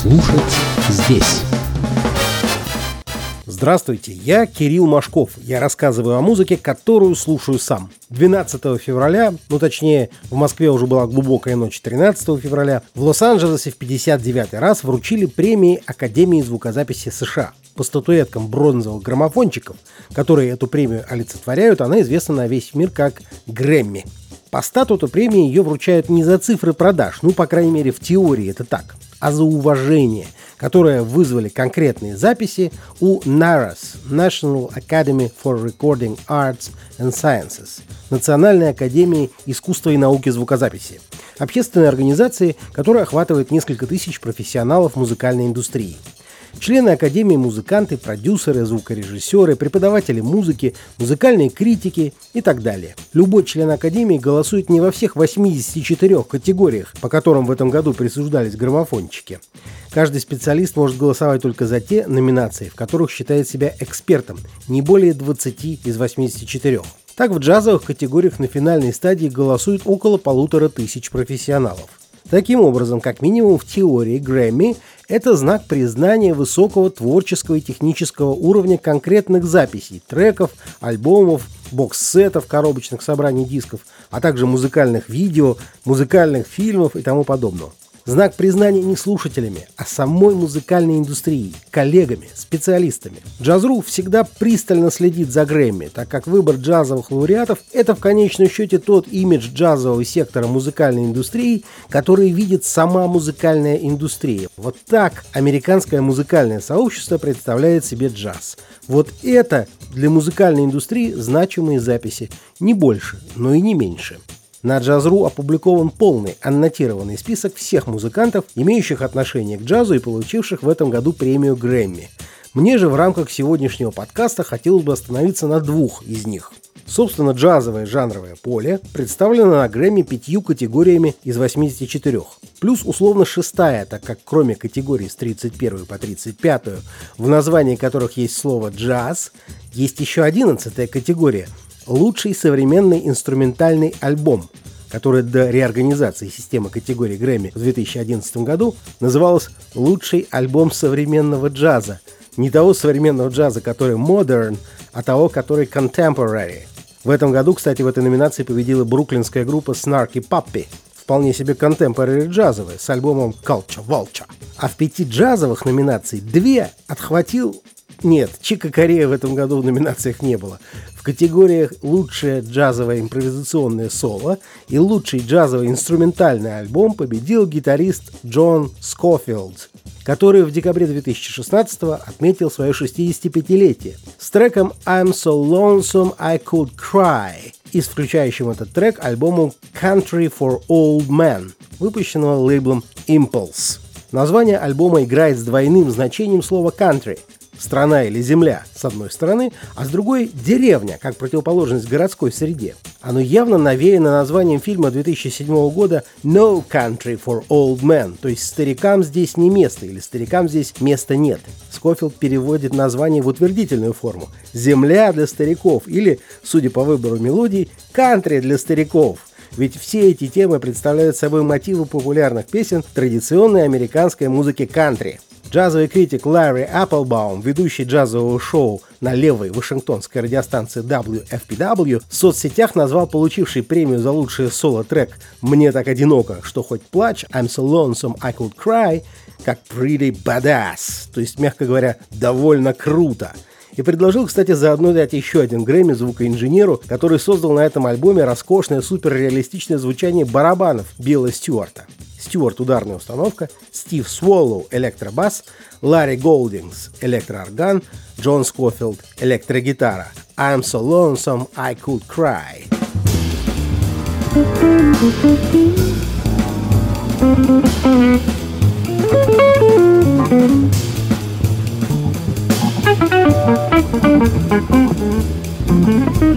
Слушать здесь. Здравствуйте, я Кирилл Машков. Я рассказываю о музыке, которую слушаю сам. 12 февраля, ну точнее, в Москве уже была глубокая ночь 13 февраля, в Лос-Анджелесе в 59 раз вручили премии Академии звукозаписи США. По статуэткам бронзовых граммофончиков, которые эту премию олицетворяют, она известна на весь мир как Грэмми. По статуту премии ее вручают не за цифры продаж, ну, по крайней мере, в теории это так, а за уважение, которое вызвали конкретные записи у NARAS – National Academy for Recording Arts and Sciences – Национальной академии искусства и науки звукозаписи, общественной организации, которая охватывает несколько тысяч профессионалов музыкальной индустрии – Члены Академии музыканты, продюсеры, звукорежиссеры, преподаватели музыки, музыкальные критики и так далее. Любой член Академии голосует не во всех 84 категориях, по которым в этом году присуждались граммофончики. Каждый специалист может голосовать только за те номинации, в которых считает себя экспертом, не более 20 из 84. Так в джазовых категориях на финальной стадии голосуют около полутора тысяч профессионалов. Таким образом, как минимум в теории Грэмми это знак признания высокого творческого и технического уровня конкретных записей, треков, альбомов, бокс-сетов, коробочных собраний дисков, а также музыкальных видео, музыкальных фильмов и тому подобного. Знак признания не слушателями, а самой музыкальной индустрией, коллегами, специалистами. Джазру всегда пристально следит за Грэмми, так как выбор джазовых лауреатов – это в конечном счете тот имидж джазового сектора музыкальной индустрии, который видит сама музыкальная индустрия. Вот так американское музыкальное сообщество представляет себе джаз. Вот это для музыкальной индустрии значимые записи. Не больше, но и не меньше. На Джаз.ру опубликован полный аннотированный список всех музыкантов, имеющих отношение к джазу и получивших в этом году премию Грэмми. Мне же в рамках сегодняшнего подкаста хотелось бы остановиться на двух из них. Собственно, джазовое жанровое поле представлено на Грэмми пятью категориями из 84. Плюс условно шестая, так как кроме категории с 31 по 35, в названии которых есть слово «джаз», есть еще одиннадцатая категория – лучший современный инструментальный альбом, который до реорганизации системы категории Грэмми в 2011 году называлась «Лучший альбом современного джаза». Не того современного джаза, который modern, а того, который contemporary. В этом году, кстати, в этой номинации победила бруклинская группа Snarky Puppy, вполне себе contemporary джазовая, с альбомом Culture Vulture. А в пяти джазовых номинаций две отхватил нет, Чика Корея в этом году в номинациях не было. В категориях «Лучшее джазовое импровизационное соло» и «Лучший джазовый инструментальный альбом» победил гитарист Джон Скофилд, который в декабре 2016 отметил свое 65-летие с треком «I'm so lonesome I could cry» и с включающим этот трек альбому «Country for Old Men», выпущенного лейблом Impulse. Название альбома играет с двойным значением слова «country», страна или земля с одной стороны, а с другой деревня, как противоположность городской среде. Оно явно навеяно названием фильма 2007 года No Country for Old Men, то есть старикам здесь не место или старикам здесь места нет. Скофилд переводит название в утвердительную форму «Земля для стариков» или, судя по выбору мелодий, «Country для стариков». Ведь все эти темы представляют собой мотивы популярных песен традиционной американской музыки кантри – Джазовый критик Ларри Апплбаум, ведущий джазового шоу на левой вашингтонской радиостанции WFPW, в соцсетях назвал получивший премию за лучший соло-трек «Мне так одиноко, что хоть плачь» «I'm so lonesome I could cry» как «pretty badass», то есть, мягко говоря, довольно круто. И предложил, кстати, заодно дать еще один Грэмми звукоинженеру, который создал на этом альбоме роскошное суперреалистичное звучание барабанов Билла Стюарта. Стюарт – ударная установка, Стив Своллоу – электробас, Ларри Голдингс – электроорган, Джон Скофилд – электрогитара. I'm so lonesome I could cry. Thank you. Thank you.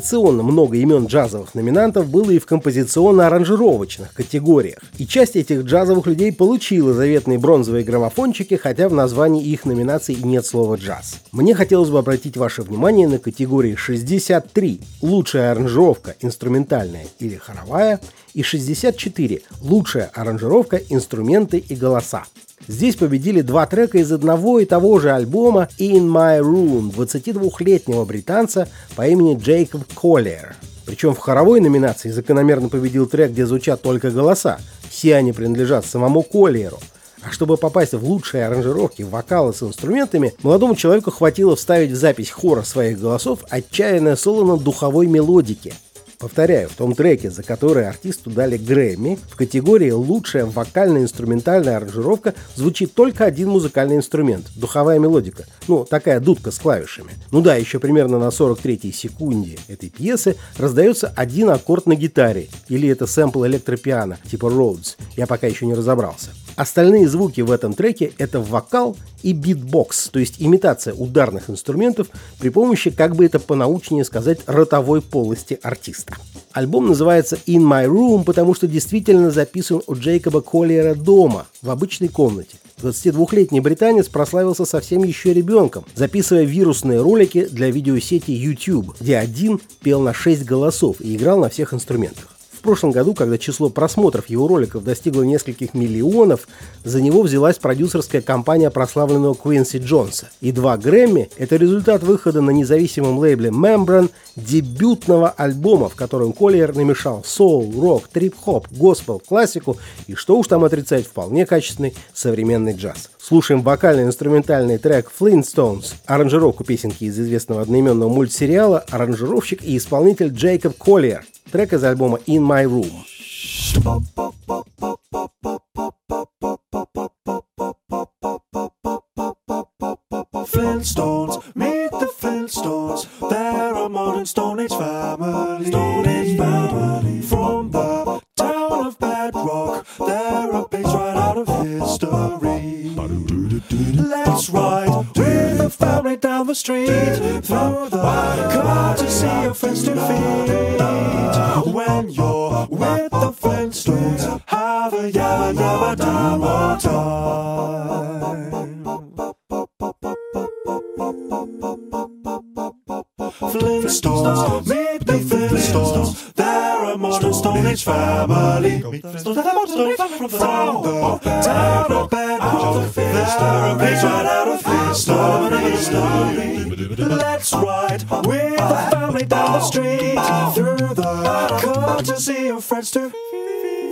Традиционно много имен джазовых номинантов было и в композиционно-аранжировочных категориях. И часть этих джазовых людей получила заветные бронзовые граммофончики, хотя в названии их номинаций нет слова «джаз». Мне хотелось бы обратить ваше внимание на категории 63 «Лучшая аранжировка инструментальная или хоровая» и 64 «Лучшая аранжировка инструменты и голоса». Здесь победили два трека из одного и того же альбома In My Room 22-летнего британца по имени Джейкоб Коллер. Причем в хоровой номинации закономерно победил трек, где звучат только голоса. Все они принадлежат самому Коллеру. А чтобы попасть в лучшие аранжировки вокала с инструментами, молодому человеку хватило вставить в запись хора своих голосов отчаянное соло на духовой мелодике – Повторяю, в том треке, за который артисту дали Грэмми, в категории «Лучшая вокально-инструментальная аранжировка» звучит только один музыкальный инструмент – духовая мелодика. Ну, такая дудка с клавишами. Ну да, еще примерно на 43-й секунде этой пьесы раздается один аккорд на гитаре. Или это сэмпл электропиано, типа Rhodes. Я пока еще не разобрался. Остальные звуки в этом треке – это вокал и битбокс, то есть имитация ударных инструментов при помощи, как бы это понаучнее сказать, ротовой полости артиста. Альбом называется «In My Room», потому что действительно записан у Джейкоба Коллиера дома, в обычной комнате. 22-летний британец прославился совсем еще ребенком, записывая вирусные ролики для видеосети YouTube, где один пел на 6 голосов и играл на всех инструментах. В прошлом году, когда число просмотров его роликов достигло нескольких миллионов, за него взялась продюсерская компания прославленного Квинси Джонса. И два Грэмми – это результат выхода на независимом лейбле Membran дебютного альбома, в котором Коллиер намешал соул, рок, трип-хоп, госпел, классику и, что уж там отрицать, вполне качественный современный джаз. Слушаем вокально-инструментальный трек Flintstones, аранжировку песенки из известного одноименного мультсериала, аранжировщик и исполнитель Джейкоб Коллиер. Трек из альбома In My Room. Flintstones, meet the Flintstones. They're a modern Stone Flintstones, meet the Flintstones. They're a modern Stone Age family. Meet the Flintstones, they're a modern Stone Age family from the town of Bedford. They're a page right out of history. Let's ride with the family down the street through the see your friends to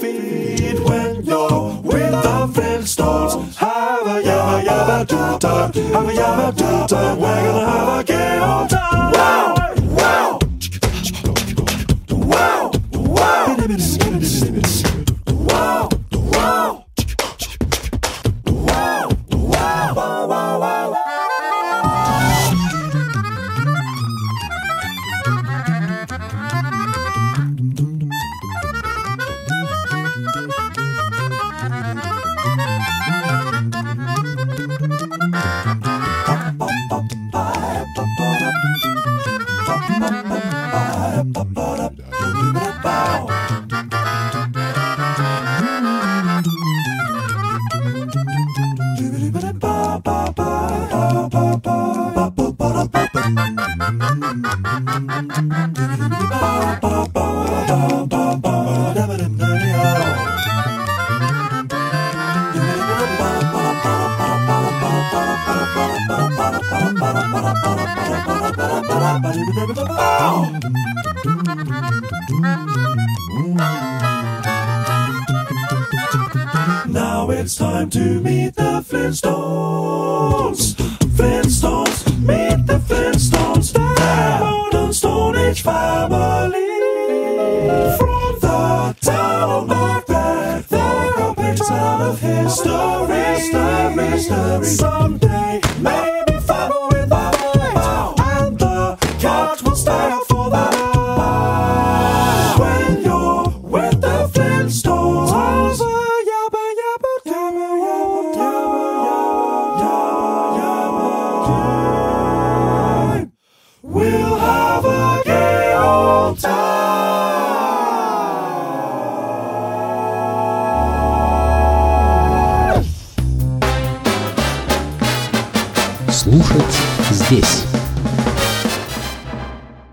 feed when you're with the Flintstones. Have a yabba yabba do time, have a yabba do time. We're gonna have a gay old time. Now it's time to meet the Flintstones. Flintstones, meet the Flintstones. They're Stone Age family. From the town of Bed, they're a out of history. History. Someday, maybe not will.